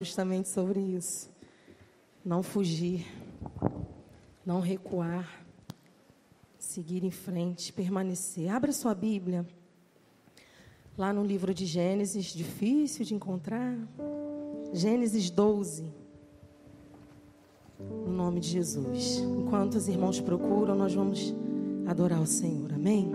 justamente sobre isso. Não fugir, não recuar, seguir em frente, permanecer. Abra sua Bíblia, lá no livro de Gênesis, difícil de encontrar. Gênesis 12. No nome de Jesus. Enquanto os irmãos procuram, nós vamos adorar o Senhor. Amém?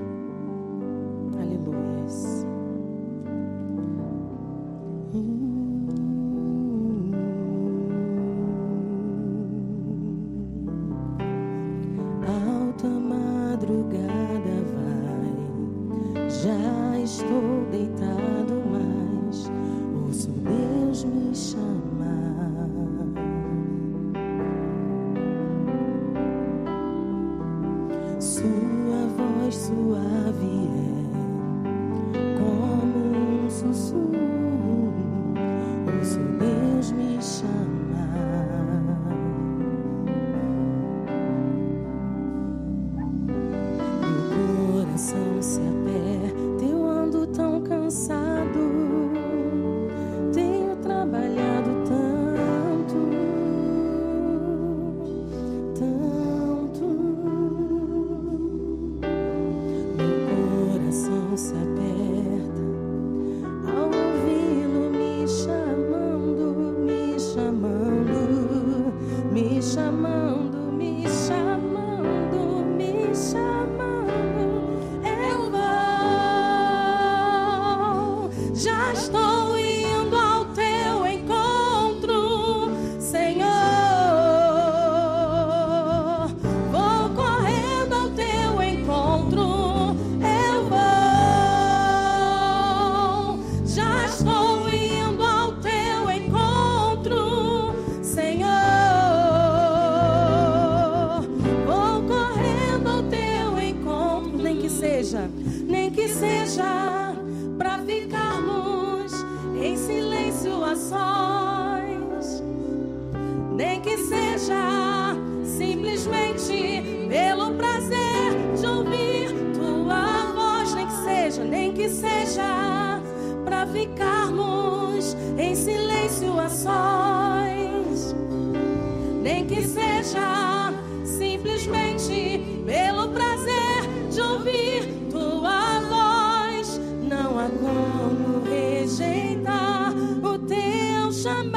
Obrigada,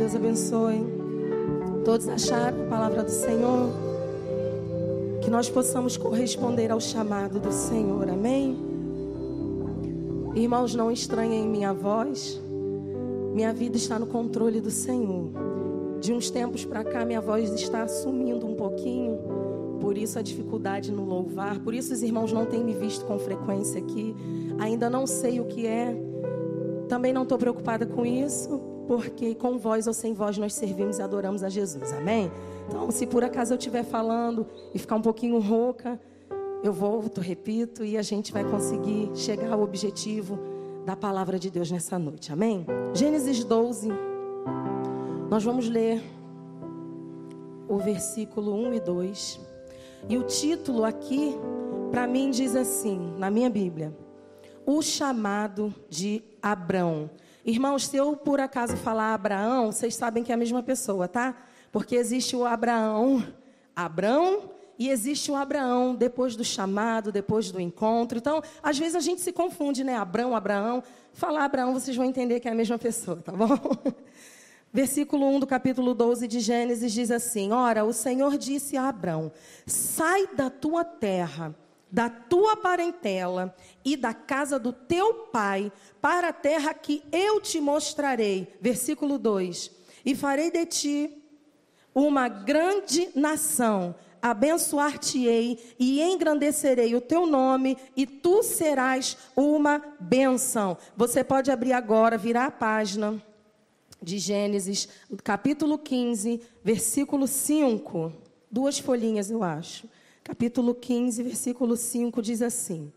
Deus abençoe. Todos acharam a palavra do Senhor? Que nós possamos corresponder ao chamado do Senhor. Amém? Irmãos, não estranhem minha voz. Minha vida está no controle do Senhor. De uns tempos para cá, minha voz está sumindo um pouquinho. Por isso a dificuldade no louvar. Por isso os irmãos não têm me visto com frequência aqui. Ainda não sei o que é. Também não estou preocupada com isso porque com voz ou sem voz nós servimos e adoramos a Jesus. Amém? Então, se por acaso eu estiver falando e ficar um pouquinho rouca, eu volto, repito, e a gente vai conseguir chegar ao objetivo da palavra de Deus nessa noite. Amém? Gênesis 12. Nós vamos ler o versículo 1 e 2. E o título aqui, para mim, diz assim, na minha Bíblia: O chamado de Abrão. Irmãos, se eu por acaso falar Abraão, vocês sabem que é a mesma pessoa, tá? Porque existe o Abraão, Abrão, e existe o Abraão depois do chamado, depois do encontro. Então, às vezes a gente se confunde, né? Abrão, Abraão. Falar Abraão, vocês vão entender que é a mesma pessoa, tá bom? Versículo 1 do capítulo 12 de Gênesis diz assim: Ora, o Senhor disse a Abrão: Sai da tua terra da tua parentela e da casa do teu pai para a terra que eu te mostrarei. Versículo 2: E farei de ti uma grande nação, abençoar-te-ei e engrandecerei o teu nome, e tu serás uma bênção. Você pode abrir agora, virar a página de Gênesis, capítulo 15, versículo 5. Duas folhinhas, eu acho. Capítulo 15, versículo 5 diz assim: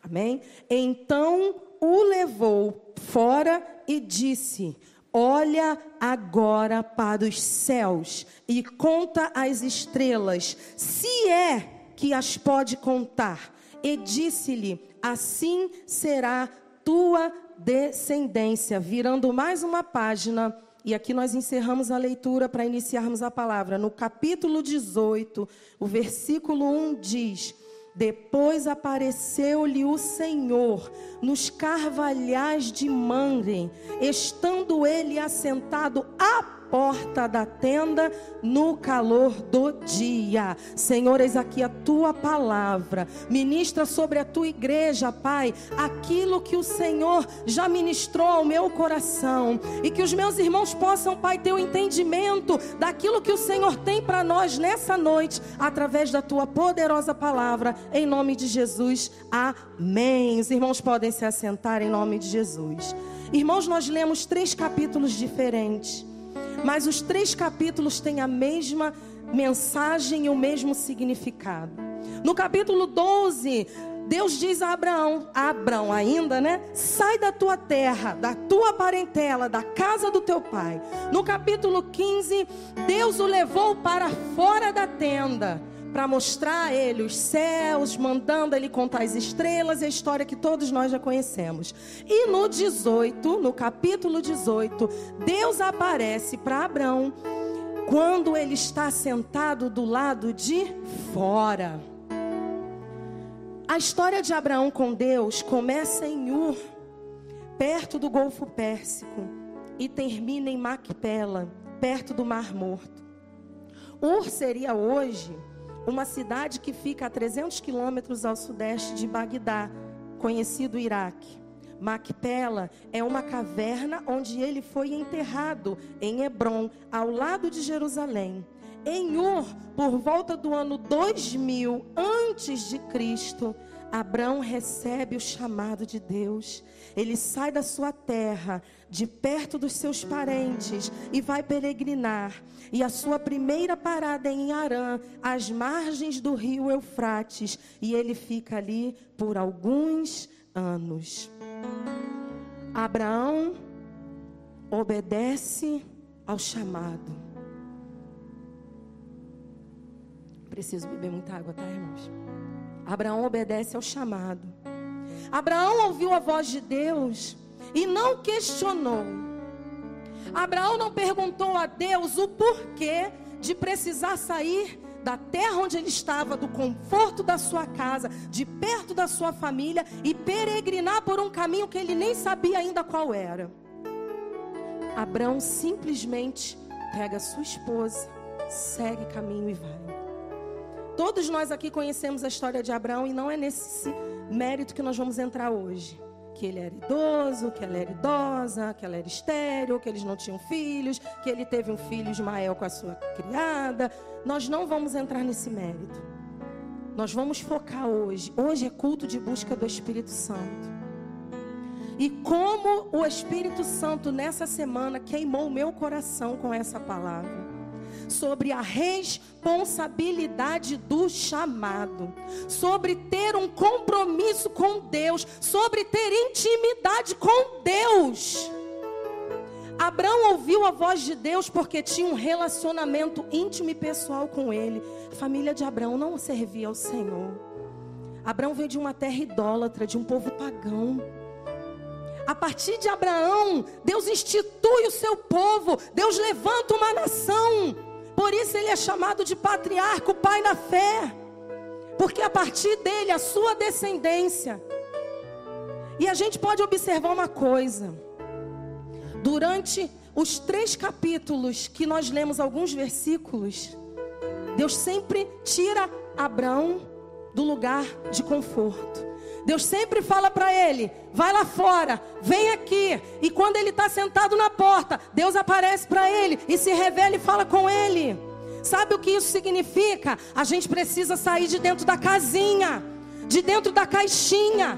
Amém? Então o levou fora e disse: Olha agora para os céus e conta as estrelas, se é que as pode contar. E disse-lhe: Assim será tua descendência. Virando mais uma página, e aqui nós encerramos a leitura para iniciarmos a palavra. No capítulo 18, o versículo 1 diz: depois apareceu-lhe o Senhor nos carvalhais de Manre, estando ele assentado à porta da tenda no calor do dia. Senhor, eis aqui a tua palavra. Ministra sobre a tua igreja, Pai, aquilo que o Senhor já ministrou ao meu coração. E que os meus irmãos possam, Pai, ter o um entendimento daquilo que o Senhor tem para nós nessa noite, através da tua poderosa palavra. Em nome de Jesus. Amém. Os irmãos podem se assentar em nome de Jesus. Irmãos, nós lemos três capítulos diferentes. Mas os três capítulos têm a mesma mensagem e o mesmo significado. No capítulo 12, Deus diz a Abraão, a Abraão ainda, né? Sai da tua terra, da tua parentela, da casa do teu pai. No capítulo 15, Deus o levou para fora da tenda para mostrar a ele os céus, mandando ele contar as estrelas e a história que todos nós já conhecemos. E no 18, no capítulo 18, Deus aparece para Abraão quando ele está sentado do lado de fora. A história de Abraão com Deus começa em Ur, perto do Golfo Pérsico, e termina em Macpela, perto do Mar Morto. Ur seria hoje uma cidade que fica a 300 quilômetros ao sudeste de Bagdá, conhecido Iraque. Macpela é uma caverna onde ele foi enterrado em Hebron, ao lado de Jerusalém. Em Ur, por volta do ano 2000 antes de Cristo, Abraão recebe o chamado de Deus. Ele sai da sua terra, de perto dos seus parentes, e vai peregrinar. E a sua primeira parada é em Arã, às margens do rio Eufrates. E ele fica ali por alguns anos. Abraão obedece ao chamado. Preciso beber muita água, tá, irmãos? Abraão obedece ao chamado. Abraão ouviu a voz de Deus e não questionou. Abraão não perguntou a Deus o porquê de precisar sair da terra onde ele estava, do conforto da sua casa, de perto da sua família e peregrinar por um caminho que ele nem sabia ainda qual era. Abraão simplesmente pega sua esposa, segue caminho e vai. Todos nós aqui conhecemos a história de Abraão e não é nesse mérito que nós vamos entrar hoje. Que ele era idoso, que ela era idosa, que ela era estéril, que eles não tinham filhos, que ele teve um filho Ismael com a sua criada. Nós não vamos entrar nesse mérito. Nós vamos focar hoje. Hoje é culto de busca do Espírito Santo. E como o Espírito Santo nessa semana queimou o meu coração com essa palavra sobre a responsabilidade do chamado, sobre ter um compromisso com Deus, sobre ter intimidade com Deus. Abraão ouviu a voz de Deus porque tinha um relacionamento íntimo e pessoal com ele. A família de Abraão não servia ao Senhor. Abraão veio de uma terra idólatra, de um povo pagão. A partir de Abraão, Deus institui o seu povo, Deus levanta uma nação. Por isso ele é chamado de patriarca, o pai na fé. Porque a partir dele, a sua descendência. E a gente pode observar uma coisa. Durante os três capítulos que nós lemos alguns versículos, Deus sempre tira Abraão do lugar de conforto. Deus sempre fala para ele: vai lá fora, vem aqui. E quando ele está sentado na porta, Deus aparece para ele e se revela e fala com ele. Sabe o que isso significa? A gente precisa sair de dentro da casinha, de dentro da caixinha.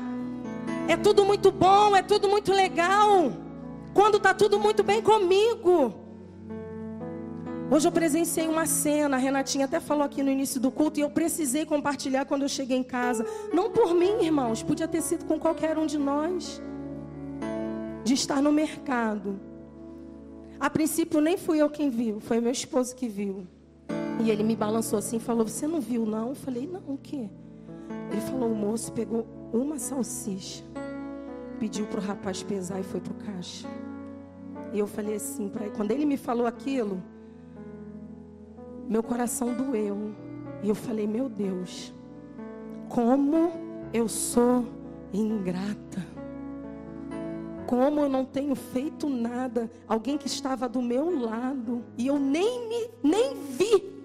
É tudo muito bom, é tudo muito legal. Quando está tudo muito bem comigo. Hoje eu presenciei uma cena, a Renatinha até falou aqui no início do culto, e eu precisei compartilhar quando eu cheguei em casa. Não por mim, irmãos, podia ter sido com qualquer um de nós. De estar no mercado. A princípio nem fui eu quem viu, foi meu esposo que viu. E ele me balançou assim e falou: Você não viu, não? Eu falei: Não, o quê? Ele falou: O moço pegou uma salsicha, pediu para o rapaz pesar e foi para o caixa. E eu falei assim para ele: Quando ele me falou aquilo meu coração doeu. E eu falei: Meu Deus, como eu sou ingrata. Como eu não tenho feito nada. Alguém que estava do meu lado e eu nem me nem vi.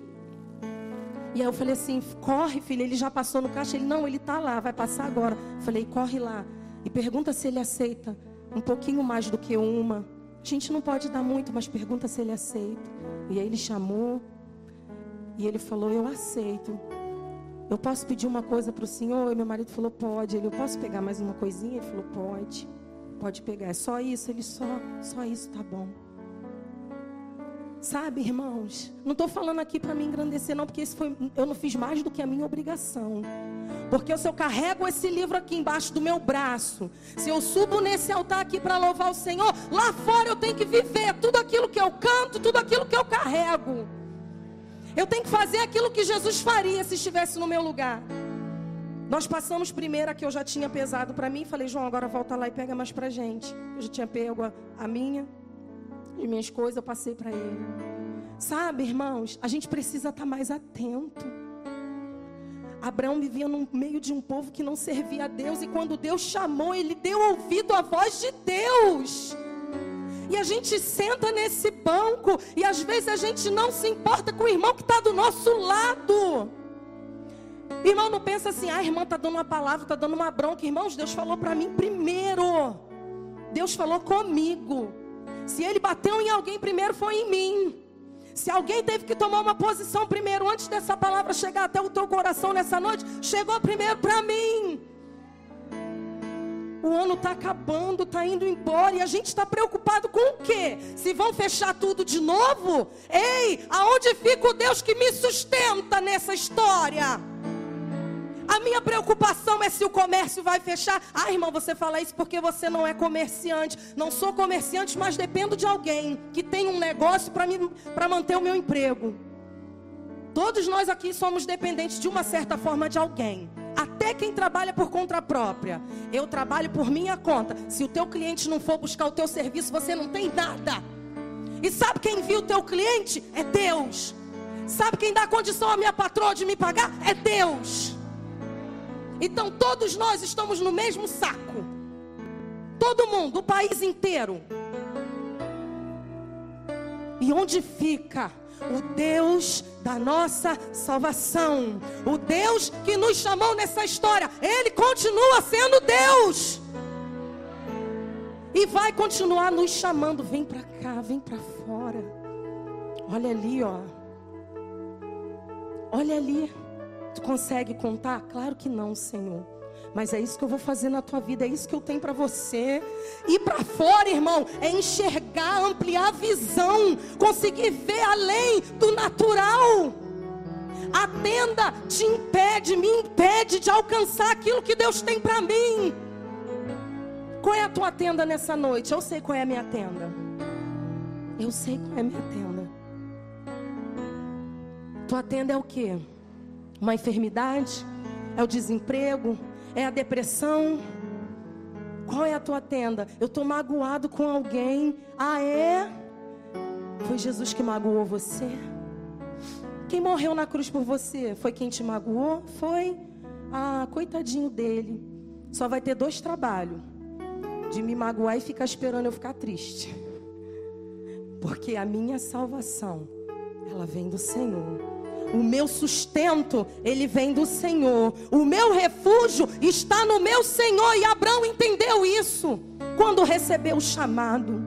E aí eu falei assim: corre, filho. Ele já passou no caixa. Ele não, ele está lá, vai passar agora. falei: corre lá e pergunta se ele aceita um pouquinho mais do que uma. A gente não pode dar muito, mas pergunta se ele aceita. E aí ele chamou, e ele falou: Eu aceito. Eu posso pedir uma coisa para o senhor? E meu marido falou: Pode. Ele: Eu posso pegar mais uma coisinha? Ele falou: Pode. Pode pegar. É só isso? Ele: Só, só isso tá bom. Sabe, irmãos, não estou falando aqui para me engrandecer, não, porque isso foi, eu não fiz mais do que a minha obrigação. Porque se eu carrego esse livro aqui embaixo do meu braço, se eu subo nesse altar aqui para louvar o Senhor, lá fora eu tenho que viver tudo aquilo que eu canto, tudo aquilo que eu carrego. Eu tenho que fazer aquilo que Jesus faria se estivesse no meu lugar. Nós passamos primeiro a que eu já tinha pesado para mim. Falei, João, agora volta lá e pega mais para gente. Eu já tinha pego a, a minha e minhas coisas, eu passei para ele. Sabe, irmãos, a gente precisa estar tá mais atento. Abraão vivia no meio de um povo que não servia a Deus, e quando Deus chamou, ele deu ouvido à voz de Deus. E a gente senta nesse banco e às vezes a gente não se importa com o irmão que está do nosso lado. Irmão, não pensa assim, ah, irmã está dando uma palavra, está dando uma bronca. Irmãos, Deus falou para mim primeiro. Deus falou comigo. Se ele bateu em alguém primeiro, foi em mim. Se alguém teve que tomar uma posição primeiro, antes dessa palavra chegar até o teu coração nessa noite, chegou primeiro para mim. O ano está acabando, está indo embora e a gente está preocupado com o quê? Se vão fechar tudo de novo? Ei, aonde fica o Deus que me sustenta nessa história? A minha preocupação é se o comércio vai fechar. Ah, irmão, você fala isso porque você não é comerciante. Não sou comerciante, mas dependo de alguém que tem um negócio para manter o meu emprego. Todos nós aqui somos dependentes de uma certa forma de alguém. Até quem trabalha por conta própria. Eu trabalho por minha conta. Se o teu cliente não for buscar o teu serviço, você não tem nada. E sabe quem viu o teu cliente? É Deus. Sabe quem dá condição à minha patroa de me pagar? É Deus. Então todos nós estamos no mesmo saco. Todo mundo, o país inteiro. E onde fica o Deus da nossa salvação, o Deus que nos chamou nessa história, Ele continua sendo Deus. E vai continuar nos chamando. Vem para cá, vem para fora. Olha ali, ó. Olha ali. Tu consegue contar? Claro que não, Senhor. Mas é isso que eu vou fazer na tua vida, é isso que eu tenho para você. Ir para fora, irmão, é enxergar, ampliar a visão, conseguir ver além do natural. A tenda te impede, me impede de alcançar aquilo que Deus tem para mim. Qual é a tua tenda nessa noite? Eu sei qual é a minha tenda. Eu sei qual é a minha tenda. Tua tenda é o quê? Uma enfermidade? É o desemprego? É a depressão? Qual é a tua tenda? Eu estou magoado com alguém. Ah, é? Foi Jesus que magoou você? Quem morreu na cruz por você? Foi quem te magoou? Foi? Ah, coitadinho dele. Só vai ter dois trabalhos: de me magoar e ficar esperando eu ficar triste. Porque a minha salvação, ela vem do Senhor. O meu sustento, ele vem do Senhor. O meu refúgio está no meu Senhor. E Abraão entendeu isso quando recebeu o chamado.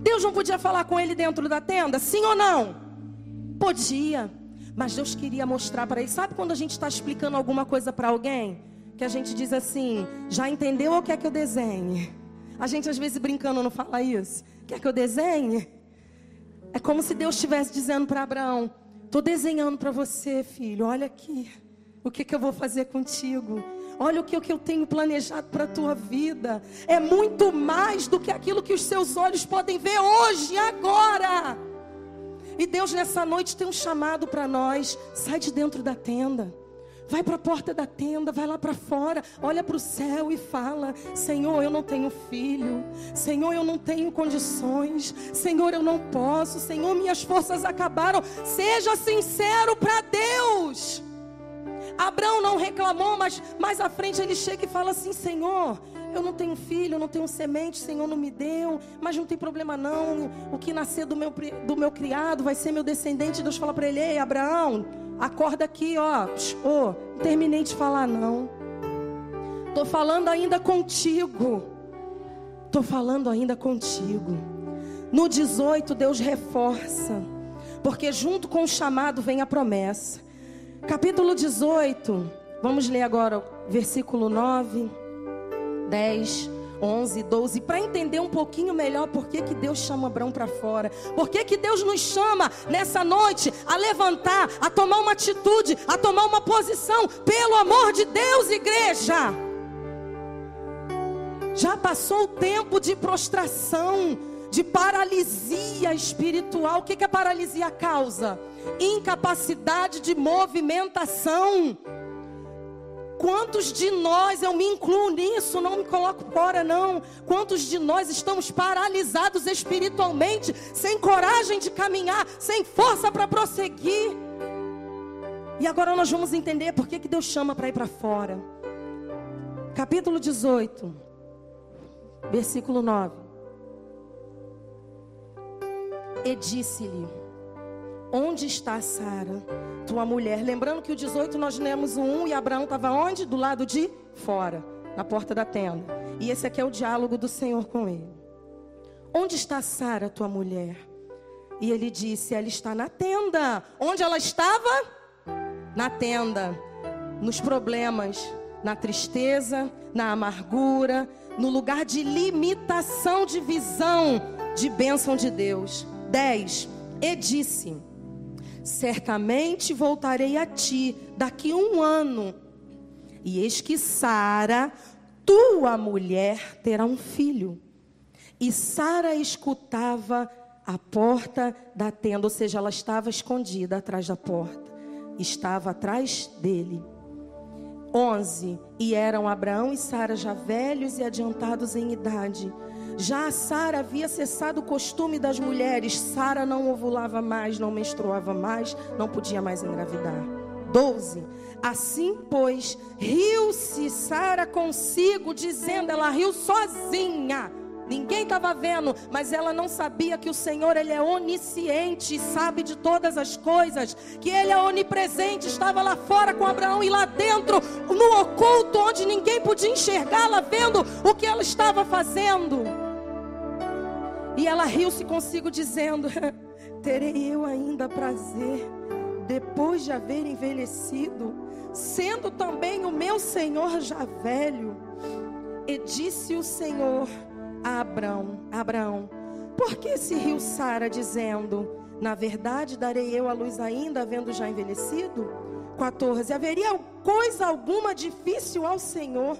Deus não podia falar com ele dentro da tenda? Sim ou não? Podia. Mas Deus queria mostrar para ele. Sabe quando a gente está explicando alguma coisa para alguém? Que a gente diz assim: já entendeu ou quer que eu desenhe? A gente às vezes brincando não fala isso. Quer que eu desenhe? É como se Deus estivesse dizendo para Abraão: Estou desenhando para você, filho. Olha aqui. O que, que eu vou fazer contigo? Olha o que, que eu tenho planejado para a tua vida. É muito mais do que aquilo que os seus olhos podem ver hoje, agora. E Deus nessa noite tem um chamado para nós. Sai de dentro da tenda. Vai para a porta da tenda, vai lá para fora, olha para o céu e fala: Senhor, eu não tenho filho. Senhor, eu não tenho condições. Senhor, eu não posso. Senhor, minhas forças acabaram. Seja sincero para Deus. Abraão não reclamou, mas mais à frente ele chega e fala assim: Senhor, eu não tenho filho, eu não tenho semente, Senhor não me deu, mas não tem problema não. O que nascer do meu, do meu criado vai ser meu descendente. Deus fala para ele: Ei, Abraão, Acorda aqui, ó. Ô, não terminei de falar não. Tô falando ainda contigo. Tô falando ainda contigo. No 18 Deus reforça, porque junto com o chamado vem a promessa. Capítulo 18, vamos ler agora versículo 9, 10 11, 12, para entender um pouquinho melhor por que, que Deus chama Abraão para fora. Por que, que Deus nos chama nessa noite a levantar, a tomar uma atitude, a tomar uma posição, pelo amor de Deus, igreja. Já passou o tempo de prostração, de paralisia espiritual. O que, que a paralisia causa? Incapacidade de movimentação. Quantos de nós, eu me incluo nisso, não me coloco fora, não. Quantos de nós estamos paralisados espiritualmente, sem coragem de caminhar, sem força para prosseguir? E agora nós vamos entender por que, que Deus chama para ir para fora. Capítulo 18, versículo 9. E disse-lhe: Onde está Sara, tua mulher? Lembrando que o 18 nós lemos o 1 e Abraão estava onde? Do lado de fora, na porta da tenda. E esse aqui é o diálogo do Senhor com ele. Onde está Sara, tua mulher? E ele disse: Ela está na tenda. Onde ela estava? Na tenda. Nos problemas, na tristeza, na amargura, no lugar de limitação de visão, de bênção de Deus. 10. E disse: Certamente voltarei a ti daqui um ano. E eis que Sara, tua mulher, terá um filho. E Sara escutava a porta da tenda, ou seja, ela estava escondida atrás da porta. Estava atrás dele. 11. E eram Abraão e Sara já velhos e adiantados em idade já Sara havia cessado o costume das mulheres. Sara não ovulava mais, não menstruava mais, não podia mais engravidar. 12. Assim, pois, riu-se Sara consigo, dizendo, ela riu sozinha. Ninguém estava vendo, mas ela não sabia que o Senhor ele é onisciente sabe de todas as coisas, que ele é onipresente, estava lá fora com Abraão e lá dentro, no oculto, onde ninguém podia enxergá-la, vendo o que ela estava fazendo. E ela riu-se consigo, dizendo: Terei eu ainda prazer, depois de haver envelhecido, sendo também o meu senhor já velho. E disse o Senhor a Abraão: Abraão, por que se riu Sara, dizendo: Na verdade, darei eu a luz ainda, havendo já envelhecido? 14. Haveria coisa alguma difícil ao Senhor?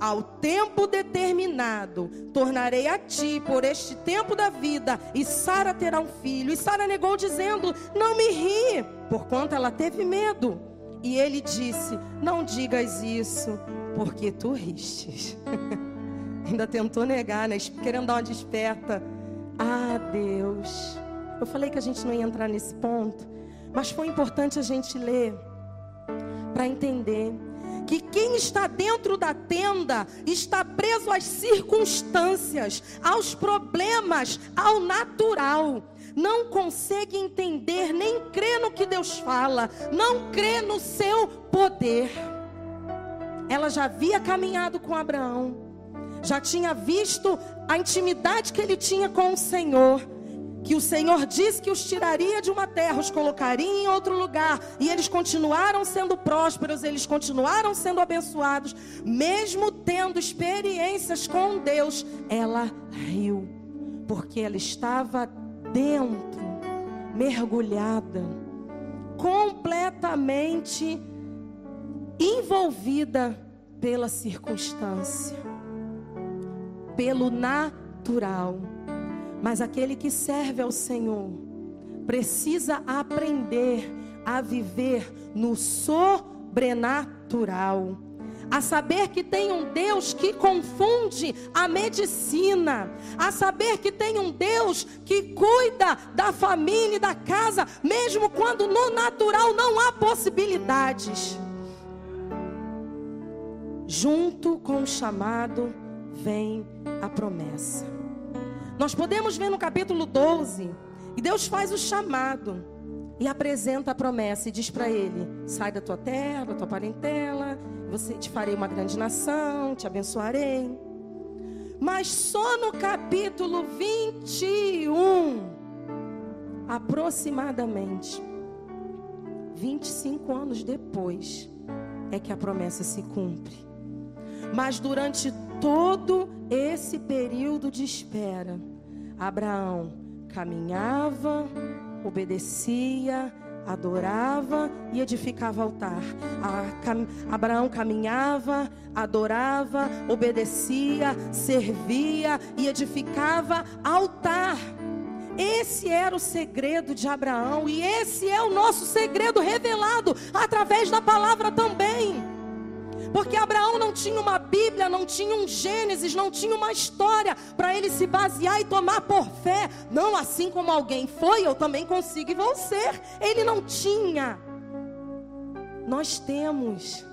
Ao tempo determinado, tornarei a ti por este tempo da vida, e Sara terá um filho. E Sara negou, dizendo: Não me ri, porquanto ela teve medo. E ele disse: Não digas isso, porque tu ristes. Ainda tentou negar, né? Querendo dar uma desperta. Ah, Deus. Eu falei que a gente não ia entrar nesse ponto, mas foi importante a gente ler para entender que quem está dentro da tenda está preso às circunstâncias, aos problemas, ao natural. não consegue entender nem crê no que Deus fala, não crê no seu poder. Ela já havia caminhado com Abraão, já tinha visto a intimidade que ele tinha com o Senhor que o Senhor disse que os tiraria de uma terra, os colocaria em outro lugar, e eles continuaram sendo prósperos, eles continuaram sendo abençoados, mesmo tendo experiências com Deus, ela riu, porque ela estava dentro, mergulhada, completamente envolvida pela circunstância, pelo natural. Mas aquele que serve ao Senhor precisa aprender a viver no sobrenatural. A saber que tem um Deus que confunde a medicina, a saber que tem um Deus que cuida da família e da casa, mesmo quando no natural não há possibilidades. Junto com o chamado vem a promessa. Nós podemos ver no capítulo 12, e Deus faz o chamado e apresenta a promessa e diz para ele: sai da tua terra, da tua parentela, você te farei uma grande nação, te abençoarei. Mas só no capítulo 21, aproximadamente 25 anos depois, é que a promessa se cumpre. Mas durante todo esse período de espera, Abraão caminhava, obedecia, adorava e edificava altar. Abraão caminhava, adorava, obedecia, servia e edificava altar. Esse era o segredo de Abraão e esse é o nosso segredo revelado através da palavra também. Porque Abraão não tinha uma Bíblia, não tinha um Gênesis, não tinha uma história para ele se basear e tomar por fé. Não assim como alguém foi, eu também consigo e vou ser. Ele não tinha. Nós temos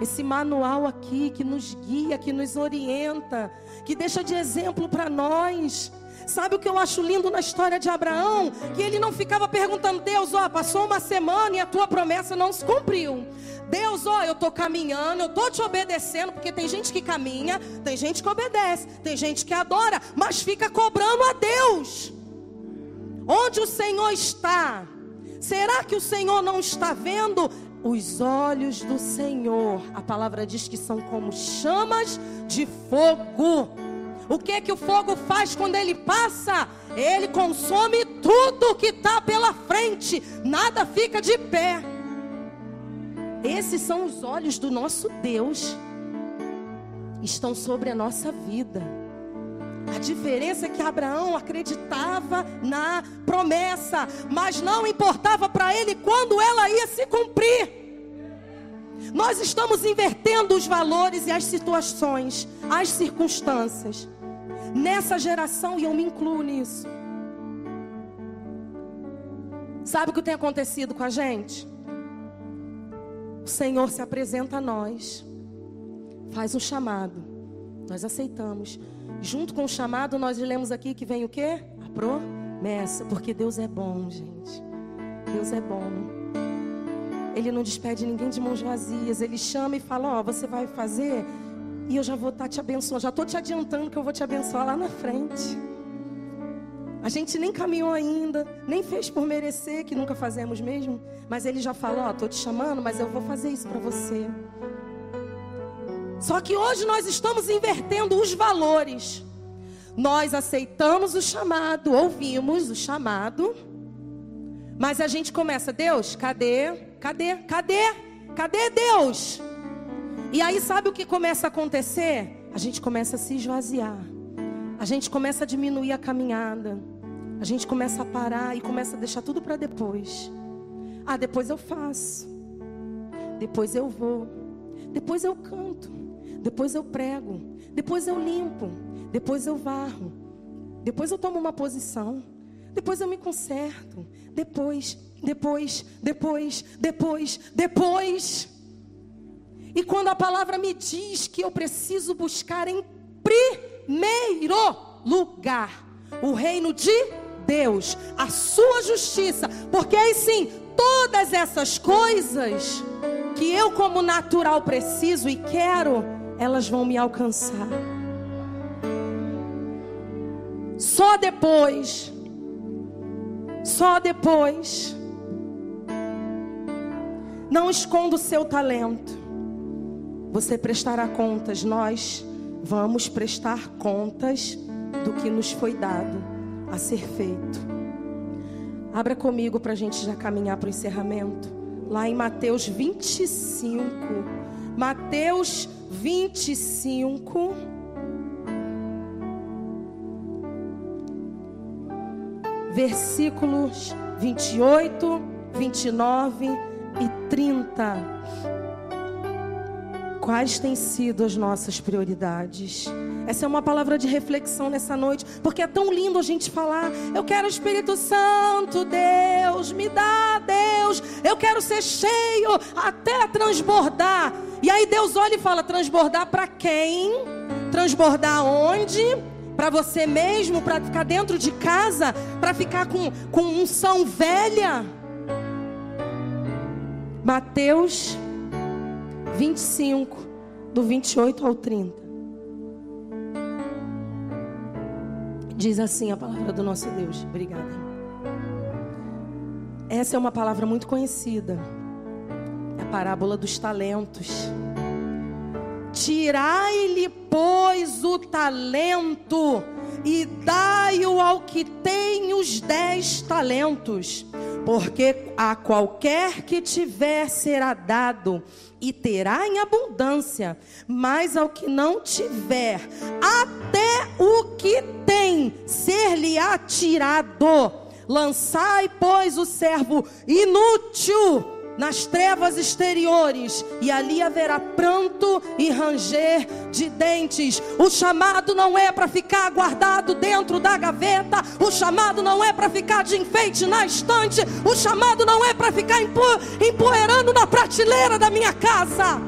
esse manual aqui que nos guia, que nos orienta, que deixa de exemplo para nós. Sabe o que eu acho lindo na história de Abraão? Que ele não ficava perguntando, Deus, ó, passou uma semana e a tua promessa não se cumpriu. Deus, ó, eu estou caminhando, eu estou te obedecendo, porque tem gente que caminha, tem gente que obedece, tem gente que adora, mas fica cobrando a Deus. Onde o Senhor está? Será que o Senhor não está vendo? Os olhos do Senhor, a palavra diz que são como chamas de fogo. O que é que o fogo faz quando ele passa? Ele consome tudo que está pela frente, nada fica de pé. Esses são os olhos do nosso Deus, estão sobre a nossa vida. A diferença é que Abraão acreditava na promessa, mas não importava para ele quando ela ia se cumprir. Nós estamos invertendo os valores e as situações, as circunstâncias nessa geração e eu me incluo nisso. Sabe o que tem acontecido com a gente? O Senhor se apresenta a nós, faz um chamado, nós aceitamos. Junto com o chamado, nós lemos aqui que vem o quê? A promessa, porque Deus é bom, gente. Deus é bom. Ele não despede ninguém de mãos vazias. Ele chama e fala: Ó, oh, você vai fazer e eu já vou estar tá te abençoando. Já estou te adiantando que eu vou te abençoar lá na frente. A gente nem caminhou ainda, nem fez por merecer, que nunca fazemos mesmo. Mas ele já falou: Ó, estou te chamando, mas eu vou fazer isso para você. Só que hoje nós estamos invertendo os valores. Nós aceitamos o chamado, ouvimos o chamado, mas a gente começa: Deus, cadê? Cadê? Cadê? Cadê Deus? E aí sabe o que começa a acontecer? A gente começa a se esvaziar. A gente começa a diminuir a caminhada. A gente começa a parar e começa a deixar tudo para depois. Ah, depois eu faço. Depois eu vou. Depois eu canto. Depois eu prego. Depois eu limpo. Depois eu varro. Depois eu tomo uma posição. Depois eu me conserto. Depois, depois, depois, depois, depois. E quando a palavra me diz que eu preciso buscar em primeiro lugar o reino de Deus, a sua justiça, porque aí sim, todas essas coisas que eu, como natural, preciso e quero, elas vão me alcançar. Só depois, só depois. Não esconda o seu talento. Você prestará contas, nós vamos prestar contas do que nos foi dado a ser feito. Abra comigo para a gente já caminhar para o encerramento. Lá em Mateus 25. Mateus 25. Versículos 28, 29 e 30. Quais têm sido as nossas prioridades? Essa é uma palavra de reflexão nessa noite, porque é tão lindo a gente falar: Eu quero o Espírito Santo, Deus, me dá, Deus, eu quero ser cheio até transbordar. E aí Deus olha e fala: Transbordar para quem? Transbordar onde? Para você mesmo, para ficar dentro de casa, para ficar com, com unção velha? Mateus 25, do 28 ao 30. Diz assim a palavra do nosso Deus. Obrigada. Essa é uma palavra muito conhecida. É a parábola dos talentos. Tirai-lhe, pois, o talento e dai-o ao que tem os dez talentos. Porque a qualquer que tiver será dado e terá em abundância, mas ao que não tiver, até o que tem, ser-lhe-á tirado. Lançai, pois, o servo inútil nas trevas exteriores, e ali haverá pranto e ranger de dentes. O chamado não é para ficar guardado dentro da gaveta, o chamado não é para ficar de enfeite na estante, o chamado não é para ficar empo empoeirando na prateleira da minha casa.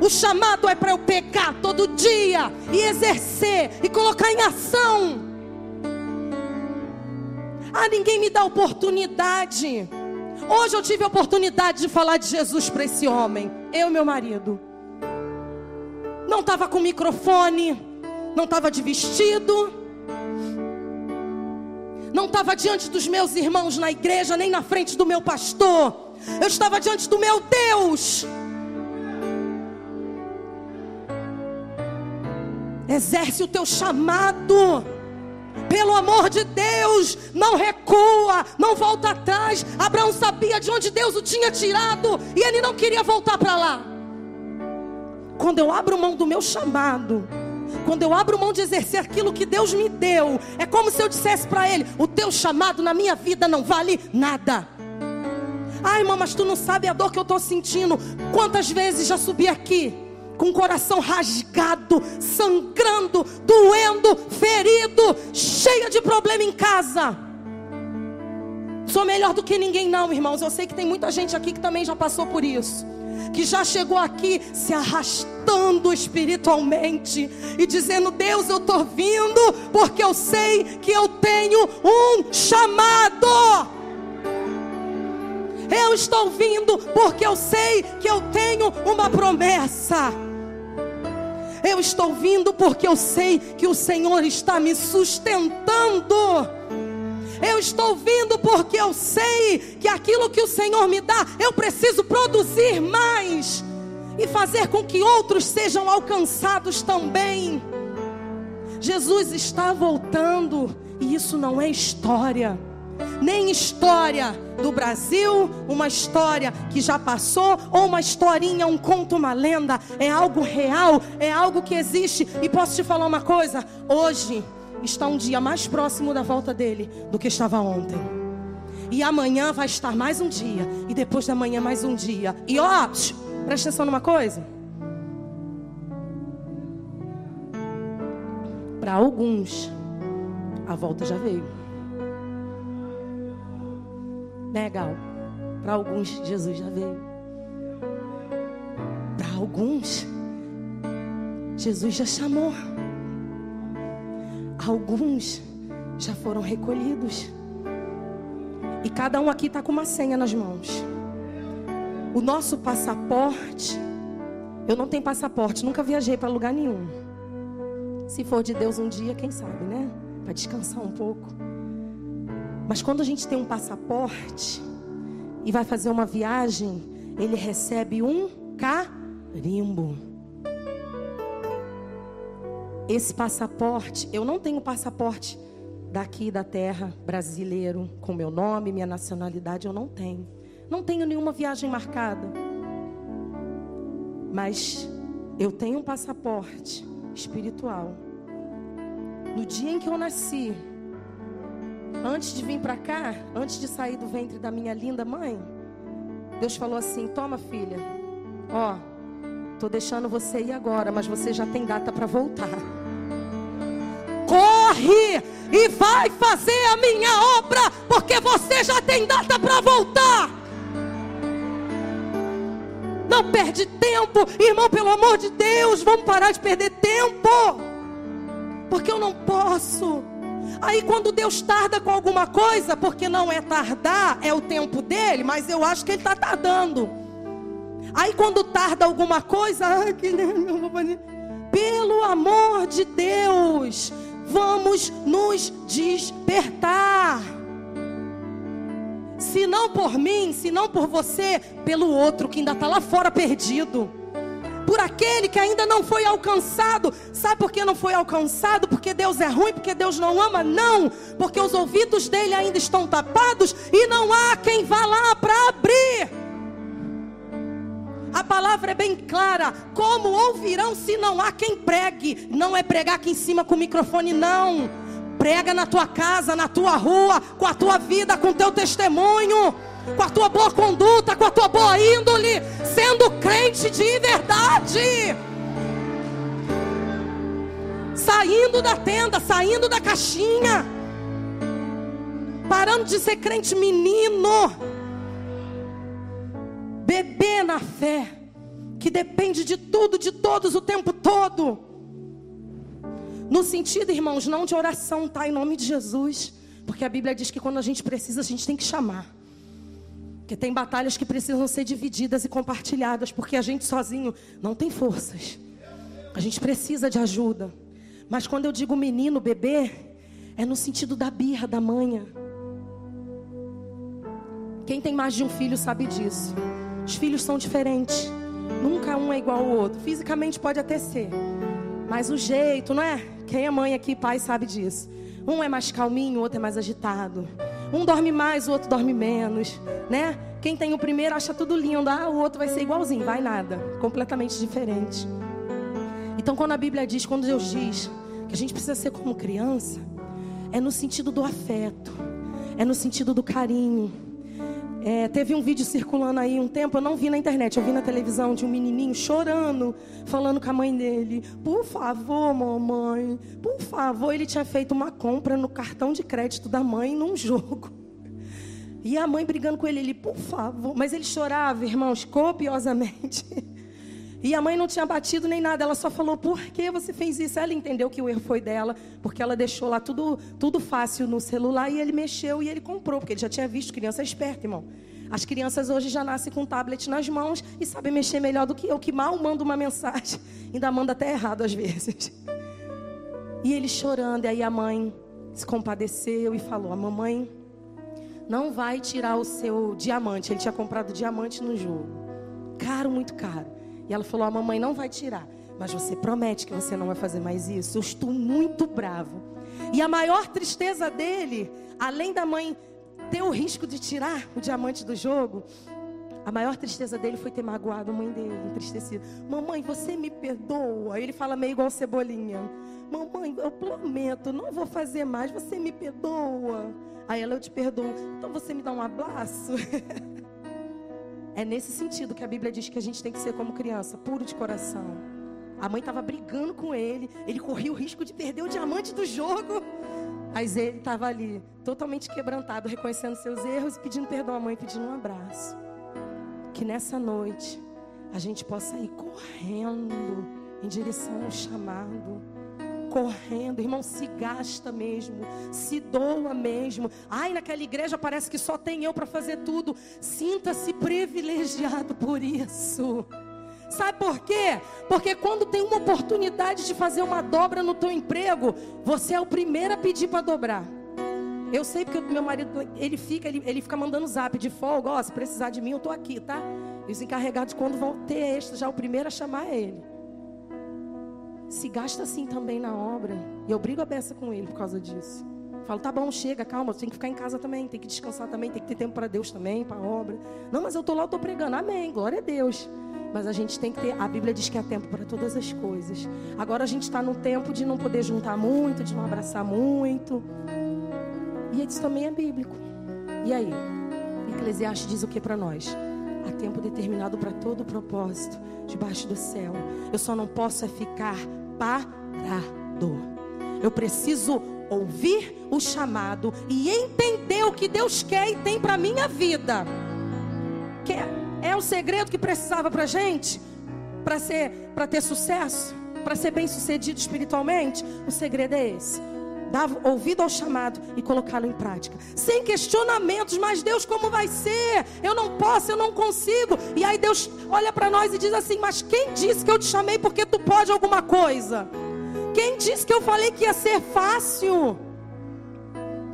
O chamado é para eu pegar todo dia e exercer e colocar em ação. Ah, ninguém me dá oportunidade. Hoje eu tive a oportunidade de falar de Jesus para esse homem, eu e meu marido. Não estava com microfone, não estava de vestido, não estava diante dos meus irmãos na igreja, nem na frente do meu pastor. Eu estava diante do meu Deus. Exerce o teu chamado. Pelo amor de Deus, não recua, não volta atrás. Abraão sabia de onde Deus o tinha tirado e ele não queria voltar para lá. Quando eu abro mão do meu chamado, quando eu abro mão de exercer aquilo que Deus me deu, é como se eu dissesse para ele: O teu chamado na minha vida não vale nada. Ai, irmã, mas tu não sabe a dor que eu estou sentindo. Quantas vezes já subi aqui? Com o coração rasgado, sangrando, doendo, ferido, cheia de problema em casa. Sou melhor do que ninguém, não, irmãos. Eu sei que tem muita gente aqui que também já passou por isso. Que já chegou aqui se arrastando espiritualmente e dizendo: Deus, eu estou vindo porque eu sei que eu tenho um chamado. Eu estou vindo porque eu sei que eu tenho uma promessa. Eu estou vindo porque eu sei que o Senhor está me sustentando. Eu estou vindo porque eu sei que aquilo que o Senhor me dá, eu preciso produzir mais e fazer com que outros sejam alcançados também. Jesus está voltando e isso não é história nem história do Brasil, uma história que já passou, ou uma historinha, um conto, uma lenda. É algo real, é algo que existe. E posso te falar uma coisa: hoje está um dia mais próximo da volta dele do que estava ontem. E amanhã vai estar mais um dia. E depois da manhã mais um dia. E ó, presta atenção numa coisa. Para alguns, a volta já veio. Né, Gal? Para alguns, Jesus já veio. Para alguns, Jesus já chamou. Alguns, já foram recolhidos. E cada um aqui está com uma senha nas mãos. O nosso passaporte, eu não tenho passaporte, nunca viajei para lugar nenhum. Se for de Deus um dia, quem sabe, né? Para descansar um pouco. Mas quando a gente tem um passaporte e vai fazer uma viagem, ele recebe um carimbo. Esse passaporte, eu não tenho passaporte daqui da terra brasileiro com meu nome, minha nacionalidade, eu não tenho. Não tenho nenhuma viagem marcada. Mas eu tenho um passaporte espiritual. No dia em que eu nasci, antes de vir para cá, antes de sair do ventre da minha linda mãe, Deus falou assim: "Toma, filha. Ó, tô deixando você ir agora, mas você já tem data para voltar. Corre e vai fazer a minha obra, porque você já tem data para voltar." Não perde tempo, irmão, pelo amor de Deus, vamos parar de perder tempo. Porque eu não posso Aí quando Deus tarda com alguma coisa, porque não é tardar, é o tempo dele, mas eu acho que ele está tardando. Aí quando tarda alguma coisa, pelo amor de Deus, vamos nos despertar. Se não por mim, se não por você, pelo outro que ainda está lá fora perdido por aquele que ainda não foi alcançado. Sabe por que não foi alcançado? Porque Deus é ruim, porque Deus não ama? Não, porque os ouvidos dele ainda estão tapados e não há quem vá lá para abrir. A palavra é bem clara. Como ouvirão se não há quem pregue? Não é pregar aqui em cima com o microfone, não. Prega na tua casa, na tua rua, com a tua vida, com o teu testemunho com a tua boa conduta, com a tua boa índole, sendo crente de verdade. Saindo da tenda, saindo da caixinha, parando de ser crente menino, bebê na fé, que depende de tudo, de todos o tempo todo. No sentido, irmãos, não de oração, tá? Em nome de Jesus. Porque a Bíblia diz que quando a gente precisa, a gente tem que chamar. Que tem batalhas que precisam ser divididas e compartilhadas, porque a gente sozinho não tem forças. A gente precisa de ajuda. Mas quando eu digo menino, bebê, é no sentido da birra, da manha. Quem tem mais de um filho sabe disso. Os filhos são diferentes. Nunca um é igual ao outro. Fisicamente pode até ser. Mas o jeito, não é? Quem é mãe aqui, pai, sabe disso. Um é mais calminho, o outro é mais agitado. Um dorme mais, o outro dorme menos, né? Quem tem o primeiro acha tudo lindo, ah, o outro vai ser igualzinho, vai nada, completamente diferente. Então, quando a Bíblia diz, quando Deus diz que a gente precisa ser como criança, é no sentido do afeto, é no sentido do carinho, é, teve um vídeo circulando aí um tempo, eu não vi na internet, eu vi na televisão de um menininho chorando, falando com a mãe dele: Por favor, mamãe, por favor. Ele tinha feito uma compra no cartão de crédito da mãe num jogo. E a mãe brigando com ele, ele, por favor. Mas ele chorava, irmãos, copiosamente. E a mãe não tinha batido nem nada, ela só falou: por que você fez isso? Ela entendeu que o erro foi dela, porque ela deixou lá tudo, tudo fácil no celular e ele mexeu e ele comprou, porque ele já tinha visto criança esperta, irmão. As crianças hoje já nascem com tablet nas mãos e sabem mexer melhor do que eu, que mal mando uma mensagem, ainda manda até errado às vezes. E ele chorando, e aí a mãe se compadeceu e falou: A mamãe não vai tirar o seu diamante. Ele tinha comprado diamante no jogo, caro, muito caro. E ela falou: A mamãe não vai tirar, mas você promete que você não vai fazer mais isso? Eu estou muito bravo. E a maior tristeza dele, além da mãe ter o risco de tirar o diamante do jogo, a maior tristeza dele foi ter magoado a mãe dele, entristecido. Mamãe, você me perdoa? Ele fala meio igual cebolinha. Mamãe, eu prometo, não vou fazer mais, você me perdoa. Aí ela, eu te perdoo. Então você me dá um abraço? É nesse sentido que a Bíblia diz que a gente tem que ser como criança, puro de coração. A mãe estava brigando com ele, ele corria o risco de perder o diamante do jogo. Mas ele estava ali, totalmente quebrantado, reconhecendo seus erros e pedindo perdão à mãe, pedindo um abraço. Que nessa noite a gente possa ir correndo em direção ao chamado, correndo, irmão, se gasta mesmo, se doa mesmo. Ai, naquela igreja parece que só tem eu para fazer tudo. Sinta-se privilegiado por isso. Sabe por quê? Porque quando tem uma oportunidade de fazer uma dobra no teu emprego, você é o primeiro a pedir para dobrar. Eu sei porque meu marido, ele fica, ele, ele fica mandando zap de folga, ó, se precisar de mim, eu tô aqui, tá? E os encarregados, quando vão ter extra, já o primeiro a chamar é ele. Se gasta assim também na obra. E eu brigo a beça com ele por causa disso. Falo, tá bom, chega, calma, tem que ficar em casa também, tem que descansar também, tem que ter tempo para Deus também, para a obra. Não, mas eu tô lá, eu tô pregando. Amém, glória a Deus. Mas a gente tem que ter, a Bíblia diz que há tempo para todas as coisas. Agora a gente está no tempo de não poder juntar muito, de não abraçar muito. E isso também é bíblico. E aí? Eclesiastes diz o que para nós? Há tempo determinado para todo propósito debaixo do céu. Eu só não posso é ficar parado. Eu preciso ouvir o chamado e entender o que Deus quer e tem para minha vida. Que é, o segredo que precisava para gente para ser, para ter sucesso, para ser bem sucedido espiritualmente. O segredo é esse dar ouvido ao chamado e colocá-lo em prática. Sem questionamentos, mas Deus, como vai ser? Eu não posso, eu não consigo. E aí Deus olha para nós e diz assim: Mas quem disse que eu te chamei porque tu pode alguma coisa? Quem disse que eu falei que ia ser fácil?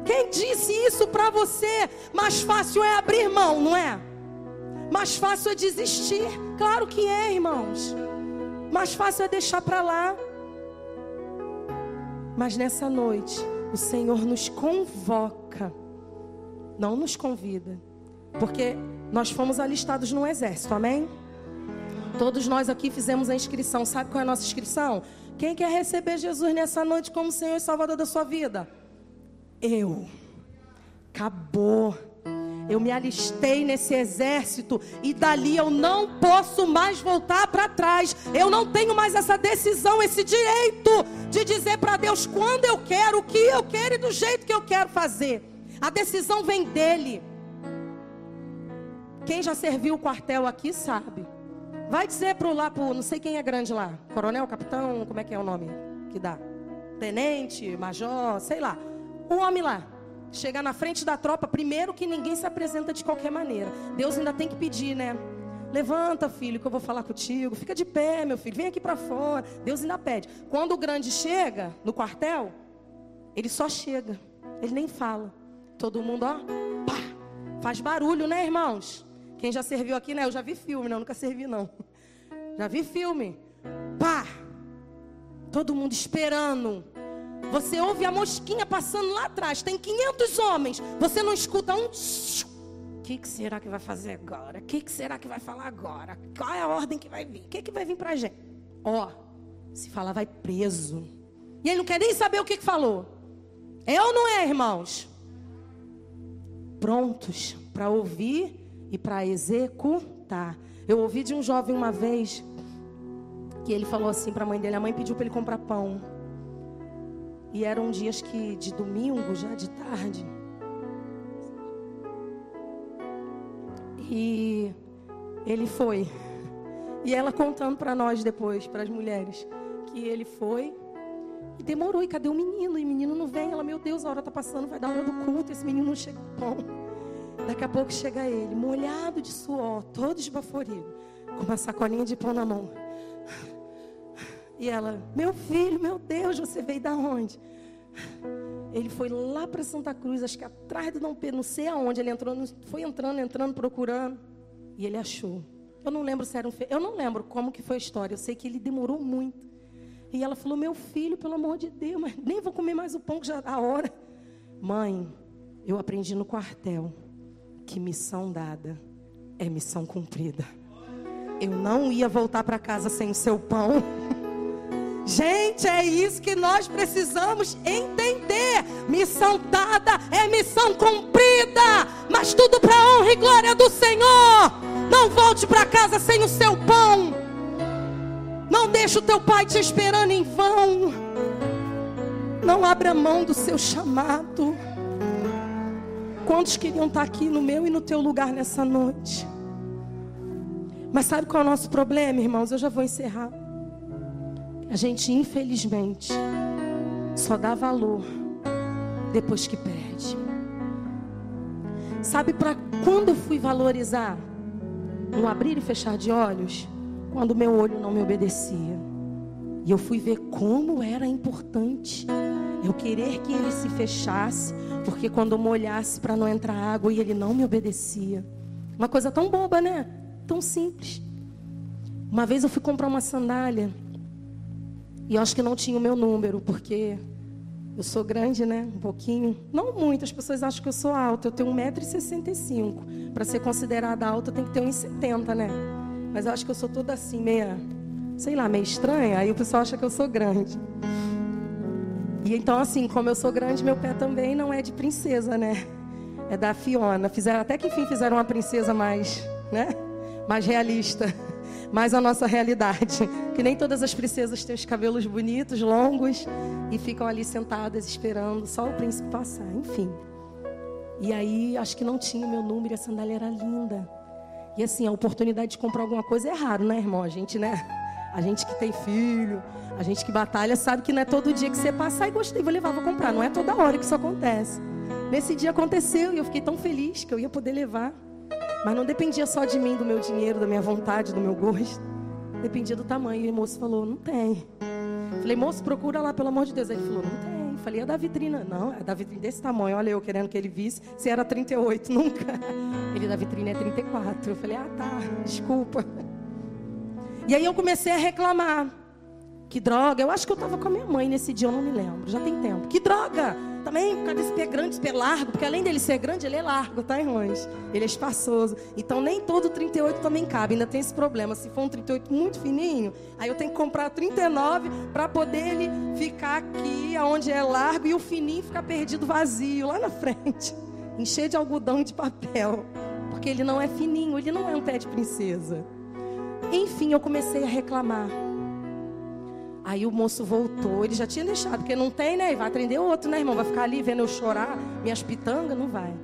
Quem disse isso para você? Mais fácil é abrir mão, não é? Mais fácil é desistir. Claro que é, irmãos. Mais fácil é deixar para lá. Mas nessa noite, o Senhor nos convoca, não nos convida, porque nós fomos alistados no exército, amém? Todos nós aqui fizemos a inscrição. Sabe qual é a nossa inscrição? Quem quer receber Jesus nessa noite como Senhor e Salvador da sua vida? Eu. Acabou. Eu me alistei nesse exército e dali eu não posso mais voltar para trás. Eu não tenho mais essa decisão, esse direito de dizer para Deus quando eu quero, o que eu quero e do jeito que eu quero fazer. A decisão vem dele. Quem já serviu o quartel aqui sabe. Vai dizer pro lá pro, não sei quem é grande lá, coronel, capitão, como é que é o nome que dá? Tenente, major, sei lá. O homem lá chegar na frente da tropa, primeiro que ninguém se apresenta de qualquer maneira. Deus ainda tem que pedir, né? Levanta, filho, que eu vou falar contigo. Fica de pé, meu filho. Vem aqui para fora. Deus ainda pede. Quando o grande chega no quartel, ele só chega. Ele nem fala. Todo mundo, ó, pá, faz barulho, né, irmãos? Quem já serviu aqui, né? Eu já vi filme, não, nunca servi, não. Já vi filme. Pá! Todo mundo esperando. Você ouve a mosquinha passando lá atrás, tem 500 homens. Você não escuta um. O que, que será que vai fazer agora? O que, que será que vai falar agora? Qual é a ordem que vai vir? O que, que vai vir para a gente? Ó, se falar, vai preso. E ele não quer nem saber o que, que falou. É ou não é, irmãos? Prontos para ouvir e para executar. Eu ouvi de um jovem uma vez que ele falou assim para a mãe dele: a mãe pediu para ele comprar pão. E eram dias que de domingo, já de tarde. E ele foi. E ela contando para nós depois, para as mulheres, que ele foi e demorou. E cadê o menino? E o menino não vem. Ela, meu Deus, a hora está passando, vai dar hora do culto. Esse menino não chega pão. Daqui a pouco chega ele, molhado de suor, todo esbaforido, com uma sacolinha de pão na mão. E ela, meu filho, meu Deus, você veio da onde? Ele foi lá para Santa Cruz, acho que atrás do Dom Pedro, não sei aonde. Ele entrou, foi entrando, entrando, procurando. E ele achou. Eu não lembro se era um. Eu não lembro como que foi a história. Eu sei que ele demorou muito. E ela falou: Meu filho, pelo amor de Deus, mas nem vou comer mais o pão que já a hora. Mãe, eu aprendi no quartel que missão dada é missão cumprida. Eu não ia voltar para casa sem o seu pão. Gente, é isso que nós precisamos entender. Missão dada é missão cumprida, mas tudo para honra e glória do Senhor. Não volte para casa sem o seu pão. Não deixe o teu pai te esperando em vão. Não abra mão do seu chamado. Quantos queriam estar aqui no meu e no teu lugar nessa noite? Mas sabe qual é o nosso problema, irmãos? Eu já vou encerrar. A gente, infelizmente, só dá valor depois que perde. Sabe para quando eu fui valorizar? Um abrir e fechar de olhos, quando meu olho não me obedecia. E eu fui ver como era importante eu querer que ele se fechasse, porque quando eu molhasse para não entrar água e ele não me obedecia. Uma coisa tão boba, né? Tão simples. Uma vez eu fui comprar uma sandália e acho que não tinha o meu número, porque eu sou grande, né? Um pouquinho. Não muito, as pessoas acham que eu sou alta. Eu tenho 1,65m. Para ser considerada alta, tem que ter 1,70m, né? Mas eu acho que eu sou toda assim, meia, sei lá, meio estranha. Aí o pessoal acha que eu sou grande. E então, assim, como eu sou grande, meu pé também não é de princesa, né? É da Fiona. Fizeram, até que enfim fizeram uma princesa mais, né? Mais realista mais a nossa realidade. Que nem todas as princesas têm os cabelos bonitos, longos, e ficam ali sentadas esperando só o príncipe passar. Enfim. E aí, acho que não tinha o meu número e a sandália era linda. E assim, a oportunidade de comprar alguma coisa é raro, né, irmão? A gente, né? A gente que tem filho, a gente que batalha, sabe que não é todo dia que você passa e gostei, vou levar, vou comprar. Não é toda hora que isso acontece. Nesse dia aconteceu e eu fiquei tão feliz que eu ia poder levar. Mas não dependia só de mim, do meu dinheiro, da minha vontade, do meu gosto. Dependia do tamanho. E o moço falou: não tem. Falei, moço, procura lá, pelo amor de Deus. Aí ele falou: não tem. Falei, é da vitrina. Não, é da vitrine desse tamanho. Olha, eu querendo que ele visse. Se era 38, nunca. Ele da vitrine é 34. Eu falei, ah, tá, desculpa. E aí eu comecei a reclamar. Que droga. Eu acho que eu estava com a minha mãe nesse dia, eu não me lembro. Já tem tempo. Que droga. Também por causa desse pé grande, esse pé largo, porque além dele ser grande, ele é largo, tá, irmãos? Ele é espaçoso. Então nem todo 38 também cabe, ainda tem esse problema. Se for um 38 muito fininho, aí eu tenho que comprar 39 para poder ele ficar aqui, onde é largo, e o fininho ficar perdido vazio lá na frente. Encher de algodão e de papel. Porque ele não é fininho, ele não é um pé de princesa. Enfim, eu comecei a reclamar. Aí o moço voltou, ele já tinha deixado, porque não tem, né? Vai atender outro, né, irmão? Vai ficar ali vendo eu chorar, minhas pitangas, não vai.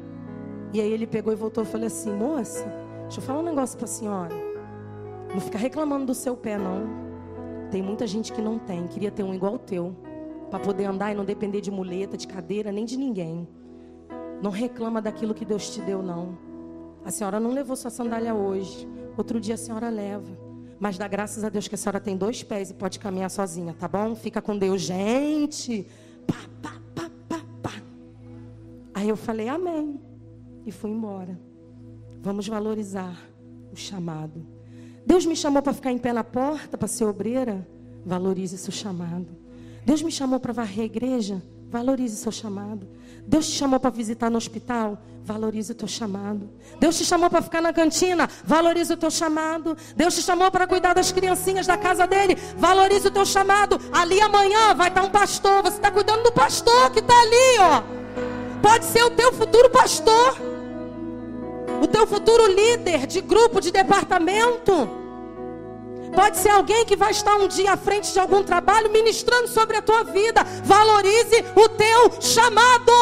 E aí ele pegou e voltou e falou assim: Moça, deixa eu falar um negócio para a senhora. Não fica reclamando do seu pé, não. Tem muita gente que não tem, queria ter um igual o teu, para poder andar e não depender de muleta, de cadeira, nem de ninguém. Não reclama daquilo que Deus te deu, não. A senhora não levou sua sandália hoje, outro dia a senhora leva. Mas dá graças a Deus que a senhora tem dois pés e pode caminhar sozinha, tá bom? Fica com Deus, gente. Pá, pá, pá, pá, pá. Aí eu falei, amém. E fui embora. Vamos valorizar o chamado. Deus me chamou para ficar em pé na porta, para ser obreira. Valorize seu chamado. Deus me chamou para varrer a igreja. Valorize seu chamado. Deus te chamou para visitar no hospital? Valorize o teu chamado. Deus te chamou para ficar na cantina? Valorize o teu chamado. Deus te chamou para cuidar das criancinhas da casa dele? Valorize o teu chamado. Ali amanhã vai estar um pastor. Você está cuidando do pastor que está ali, ó. Pode ser o teu futuro pastor. O teu futuro líder de grupo, de departamento. Pode ser alguém que vai estar um dia à frente de algum trabalho ministrando sobre a tua vida. Valorize o teu chamado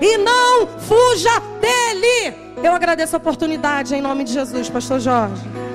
e não fuja dele. Eu agradeço a oportunidade em nome de Jesus, Pastor Jorge.